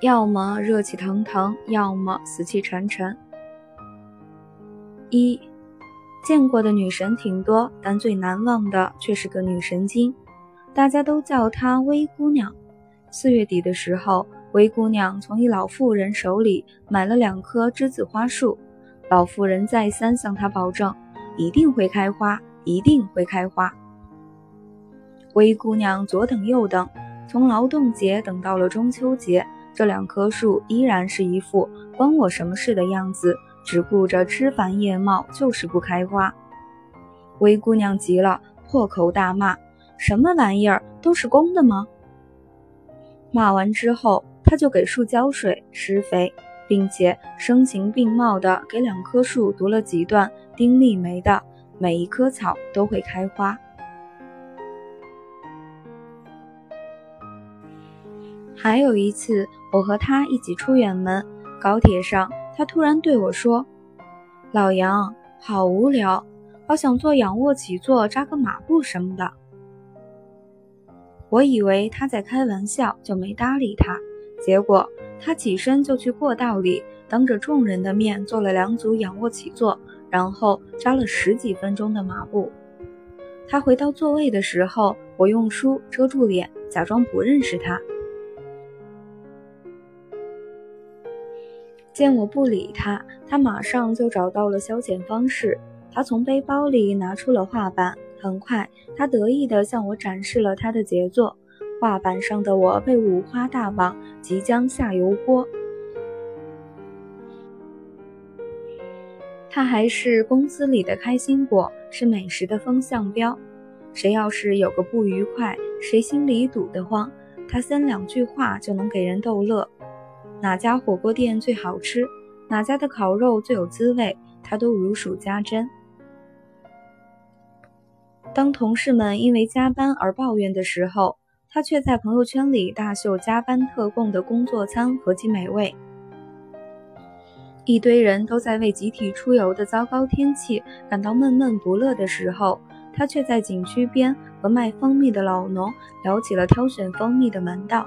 要么热气腾腾，要么死气沉沉。一见过的女神挺多，但最难忘的却是个女神经，大家都叫她灰姑娘。四月底的时候，灰姑娘从一老妇人手里买了两棵栀子花树，老妇人再三向她保证，一定会开花，一定会开花。灰姑娘左等右等，从劳动节等到了中秋节。这两棵树依然是一副关我什么事的样子，只顾着枝繁叶茂，就是不开花。灰姑娘急了，破口大骂：“什么玩意儿，都是公的吗？”骂完之后，她就给树浇水、施肥，并且声情并茂地给两棵树读了几段丁立梅的“每一棵草都会开花”。还有一次，我和他一起出远门，高铁上，他突然对我说：“老杨，好无聊，好想做仰卧起坐、扎个马步什么的。”我以为他在开玩笑，就没搭理他。结果他起身就去过道里，当着众人的面做了两组仰卧起坐，然后扎了十几分钟的马步。他回到座位的时候，我用书遮住脸，假装不认识他。见我不理他，他马上就找到了消遣方式。他从背包里拿出了画板，很快，他得意地向我展示了他的杰作。画板上的我被五花大绑，即将下油锅。他还是公司里的开心果，是美食的风向标。谁要是有个不愉快，谁心里堵得慌，他三两句话就能给人逗乐。哪家火锅店最好吃，哪家的烤肉最有滋味，他都如数家珍。当同事们因为加班而抱怨的时候，他却在朋友圈里大秀加班特供的工作餐和其美味。一堆人都在为集体出游的糟糕天气感到闷闷不乐的时候，他却在景区边和卖蜂蜜的老农聊起了挑选蜂蜜的门道。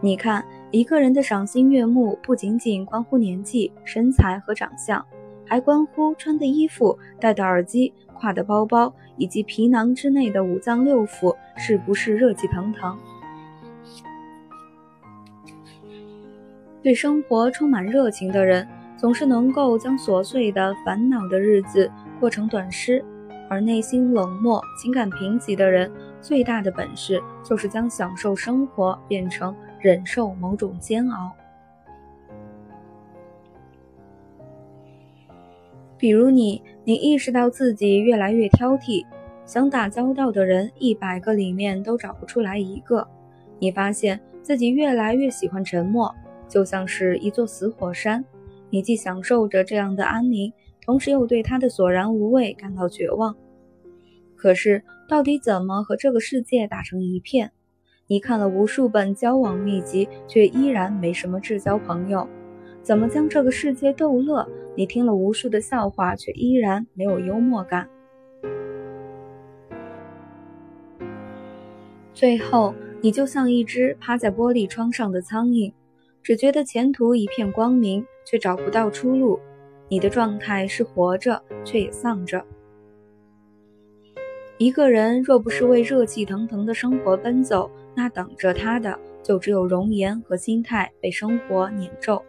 你看，一个人的赏心悦目不仅仅关乎年纪、身材和长相，还关乎穿的衣服、戴的耳机、挎的包包以及皮囊之内的五脏六腑是不是热气腾腾。对生活充满热情的人，总是能够将琐碎的、烦恼的日子过成短诗；而内心冷漠、情感贫瘠的人，最大的本事就是将享受生活变成。忍受某种煎熬，比如你，你意识到自己越来越挑剔，想打交道的人一百个里面都找不出来一个。你发现自己越来越喜欢沉默，就像是一座死火山。你既享受着这样的安宁，同时又对它的索然无味感到绝望。可是，到底怎么和这个世界打成一片？你看了无数本交往秘籍，却依然没什么至交朋友。怎么将这个世界逗乐？你听了无数的笑话，却依然没有幽默感。最后，你就像一只趴在玻璃窗上的苍蝇，只觉得前途一片光明，却找不到出路。你的状态是活着，却也丧着。一个人若不是为热气腾腾的生活奔走，那等着他的就只有容颜和心态被生活碾皱。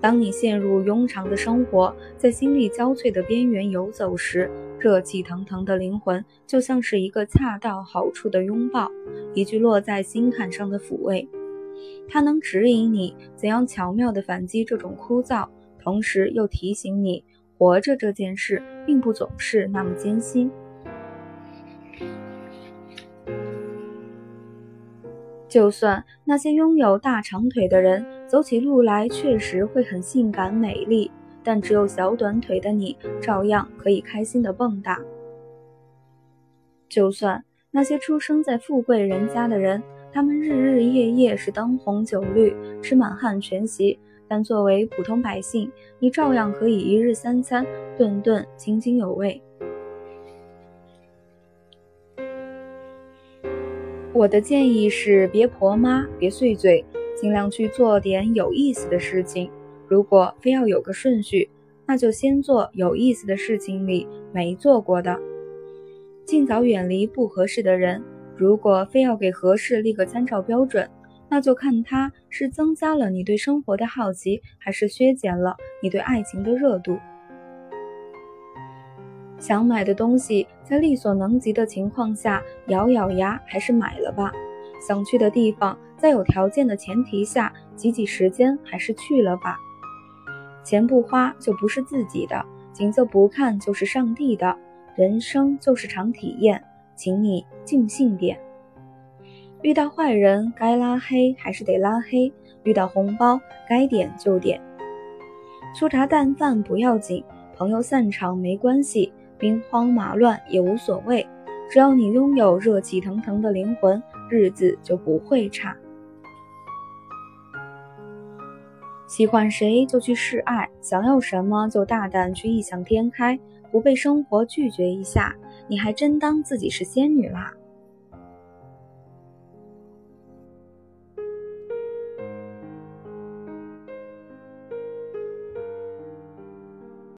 当你陷入庸常的生活，在心力交瘁的边缘游走时，热气腾腾的灵魂就像是一个恰到好处的拥抱，一句落在心坎上的抚慰。它能指引你怎样巧妙地反击这种枯燥，同时又提醒你，活着这件事并不总是那么艰辛。就算那些拥有大长腿的人走起路来确实会很性感美丽，但只有小短腿的你照样可以开心的蹦跶。就算那些出生在富贵人家的人，他们日日夜夜是灯红酒绿，吃满汉全席，但作为普通百姓，你照样可以一日三餐顿顿津津有味。我的建议是：别婆妈，别碎嘴，尽量去做点有意思的事情。如果非要有个顺序，那就先做有意思的事情里没做过的，尽早远离不合适的人。如果非要给合适立个参照标准，那就看他是增加了你对生活的好奇，还是削减了你对爱情的热度。想买的东西，在力所能及的情况下，咬咬牙还是买了吧。想去的地方，在有条件的前提下，挤挤时间还是去了吧。钱不花就不是自己的，景色不看就是上帝的。人生就是场体验，请你尽兴点。遇到坏人该拉黑还是得拉黑，遇到红包该点就点。粗茶淡饭不要紧，朋友散场没关系。兵荒马乱也无所谓，只要你拥有热气腾腾的灵魂，日子就不会差。喜欢谁就去示爱，想要什么就大胆去异想天开，不被生活拒绝一下，你还真当自己是仙女啦？